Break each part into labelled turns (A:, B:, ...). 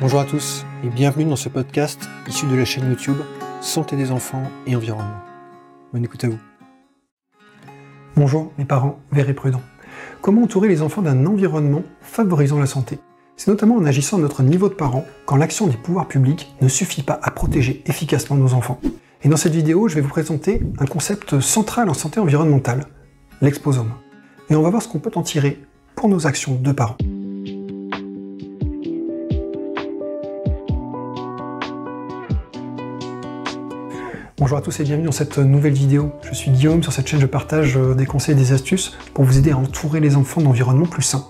A: Bonjour à tous et bienvenue dans ce podcast issu de la chaîne YouTube Santé des enfants et environnement. Bonne écoute à vous. Bonjour mes parents, verts et prudents. Comment entourer les enfants d'un environnement favorisant la santé? C'est notamment en agissant à notre niveau de parents quand l'action des pouvoirs publics ne suffit pas à protéger efficacement nos enfants. Et dans cette vidéo, je vais vous présenter un concept central en santé environnementale, l'exposome. Et on va voir ce qu'on peut en tirer pour nos actions de parents. Bonjour à tous et bienvenue dans cette nouvelle vidéo. Je suis Guillaume, sur cette chaîne je partage euh, des conseils et des astuces pour vous aider à entourer les enfants d'environnements plus sains,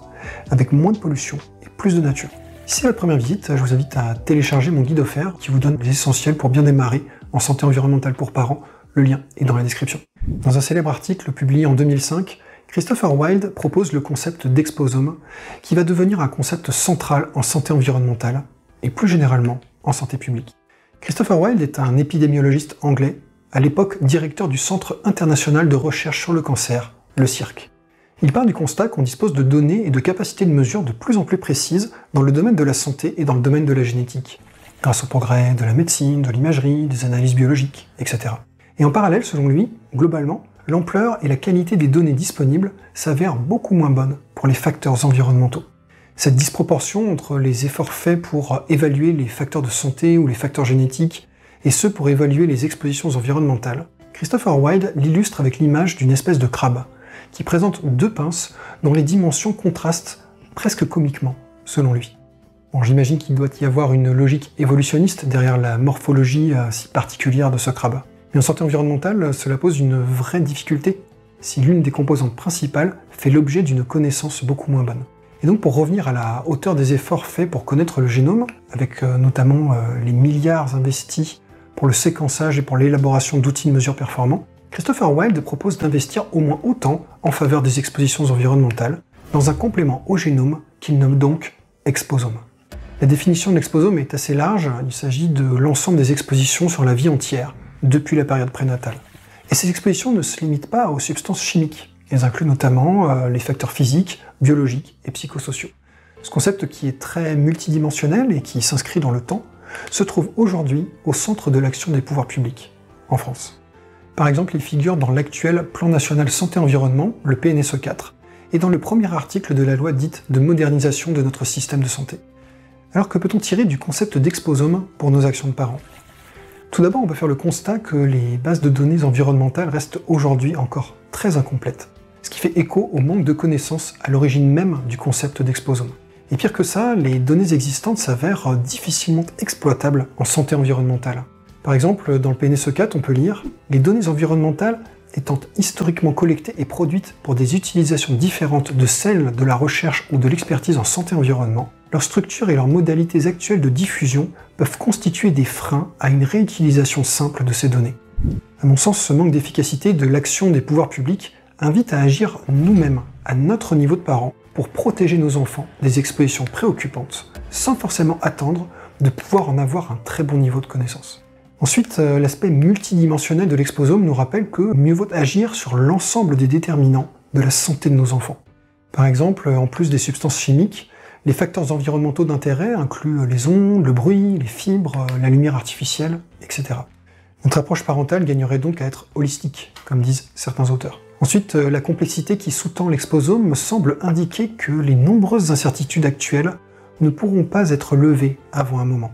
A: avec moins de pollution et plus de nature. Si c'est votre première visite, je vous invite à télécharger mon guide offert qui vous donne les essentiels pour bien démarrer en santé environnementale pour parents. Le lien est dans la description. Dans un célèbre article publié en 2005, Christopher Wilde propose le concept d'exposome qui va devenir un concept central en santé environnementale et plus généralement en santé publique. Christopher Wilde est un épidémiologiste anglais, à l'époque directeur du Centre international de recherche sur le cancer, le CIRC. Il part du constat qu'on dispose de données et de capacités de mesure de plus en plus précises dans le domaine de la santé et dans le domaine de la génétique, grâce au progrès de la médecine, de l'imagerie, des analyses biologiques, etc. Et en parallèle, selon lui, globalement, l'ampleur et la qualité des données disponibles s'avèrent beaucoup moins bonnes pour les facteurs environnementaux. Cette disproportion entre les efforts faits pour évaluer les facteurs de santé ou les facteurs génétiques et ceux pour évaluer les expositions environnementales, Christopher Wilde l'illustre avec l'image d'une espèce de crabe, qui présente deux pinces dont les dimensions contrastent presque comiquement, selon lui. Bon, j'imagine qu'il doit y avoir une logique évolutionniste derrière la morphologie euh, si particulière de ce crabe. Mais en santé environnementale, cela pose une vraie difficulté si l'une des composantes principales fait l'objet d'une connaissance beaucoup moins bonne. Et donc pour revenir à la hauteur des efforts faits pour connaître le génome, avec euh, notamment euh, les milliards investis pour le séquençage et pour l'élaboration d'outils de mesure performants, Christopher Wilde propose d'investir au moins autant en faveur des expositions environnementales dans un complément au génome qu'il nomme donc exposome. La définition de l'exposome est assez large, il s'agit de l'ensemble des expositions sur la vie entière, depuis la période prénatale. Et ces expositions ne se limitent pas aux substances chimiques. Elles incluent notamment euh, les facteurs physiques, biologiques et psychosociaux. Ce concept qui est très multidimensionnel et qui s'inscrit dans le temps se trouve aujourd'hui au centre de l'action des pouvoirs publics en France. Par exemple, il figure dans l'actuel Plan national santé-environnement, le PNSE 4, et dans le premier article de la loi dite de modernisation de notre système de santé. Alors que peut-on tirer du concept d'exposome pour nos actions de parents? Tout d'abord, on peut faire le constat que les bases de données environnementales restent aujourd'hui encore très incomplètes ce qui fait écho au manque de connaissances à l'origine même du concept d'exposome. Et pire que ça, les données existantes s'avèrent difficilement exploitables en santé environnementale. Par exemple, dans le PNSE 4, on peut lire Les données environnementales étant historiquement collectées et produites pour des utilisations différentes de celles de la recherche ou de l'expertise en santé-environnement, leur structure et leurs modalités actuelles de diffusion peuvent constituer des freins à une réutilisation simple de ces données. À mon sens, ce manque d'efficacité de l'action des pouvoirs publics invite à agir nous-mêmes, à notre niveau de parents, pour protéger nos enfants des expositions préoccupantes, sans forcément attendre de pouvoir en avoir un très bon niveau de connaissance. Ensuite, euh, l'aspect multidimensionnel de l'exposome nous rappelle que mieux vaut agir sur l'ensemble des déterminants de la santé de nos enfants. Par exemple, en plus des substances chimiques, les facteurs environnementaux d'intérêt incluent les ondes, le bruit, les fibres, la lumière artificielle, etc. Notre approche parentale gagnerait donc à être holistique, comme disent certains auteurs. Ensuite, euh, la complexité qui sous-tend l'exposome me semble indiquer que les nombreuses incertitudes actuelles ne pourront pas être levées avant un moment.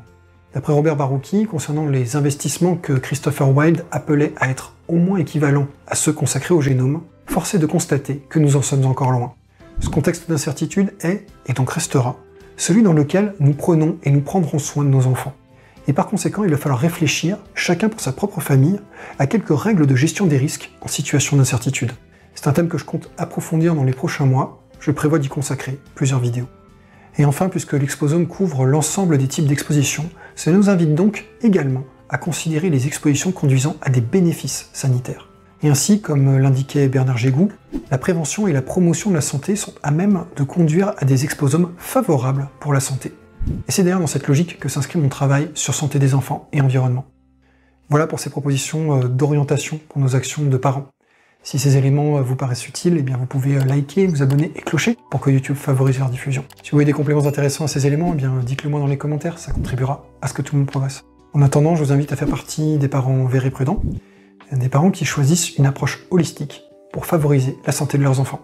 A: D'après Robert Barouki, concernant les investissements que Christopher Wilde appelait à être au moins équivalents à ceux consacrés au génome, force est de constater que nous en sommes encore loin. Ce contexte d'incertitude est, et donc restera, celui dans lequel nous prenons et nous prendrons soin de nos enfants. Et par conséquent, il va falloir réfléchir, chacun pour sa propre famille, à quelques règles de gestion des risques en situation d'incertitude. C'est un thème que je compte approfondir dans les prochains mois, je prévois d'y consacrer plusieurs vidéos. Et enfin, puisque l'exposome couvre l'ensemble des types d'expositions, cela nous invite donc également à considérer les expositions conduisant à des bénéfices sanitaires. Et ainsi, comme l'indiquait Bernard Gégou, la prévention et la promotion de la santé sont à même de conduire à des exposomes favorables pour la santé. Et c'est d'ailleurs dans cette logique que s'inscrit mon travail sur santé des enfants et environnement. Voilà pour ces propositions euh, d'orientation pour nos actions de parents. Si ces éléments vous paraissent utiles, eh bien vous pouvez liker, vous abonner et clocher pour que YouTube favorise leur diffusion. Si vous voyez des compléments intéressants à ces éléments, eh dites-le moi dans les commentaires, ça contribuera à ce que tout le monde progresse. En attendant, je vous invite à faire partie des parents verts prudents, des parents qui choisissent une approche holistique pour favoriser la santé de leurs enfants.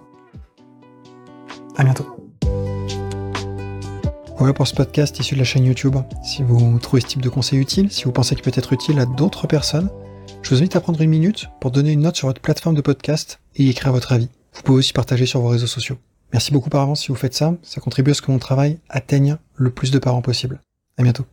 A: À bientôt. Voilà pour ce podcast issu de la chaîne YouTube. Si vous trouvez ce type de conseil utile, si vous pensez qu'il peut être utile à d'autres personnes, je vous invite à prendre une minute pour donner une note sur votre plateforme de podcast et y écrire votre avis. Vous pouvez aussi partager sur vos réseaux sociaux. Merci beaucoup par avance si vous faites ça, ça contribue à ce que mon travail atteigne le plus de parents possible. À bientôt.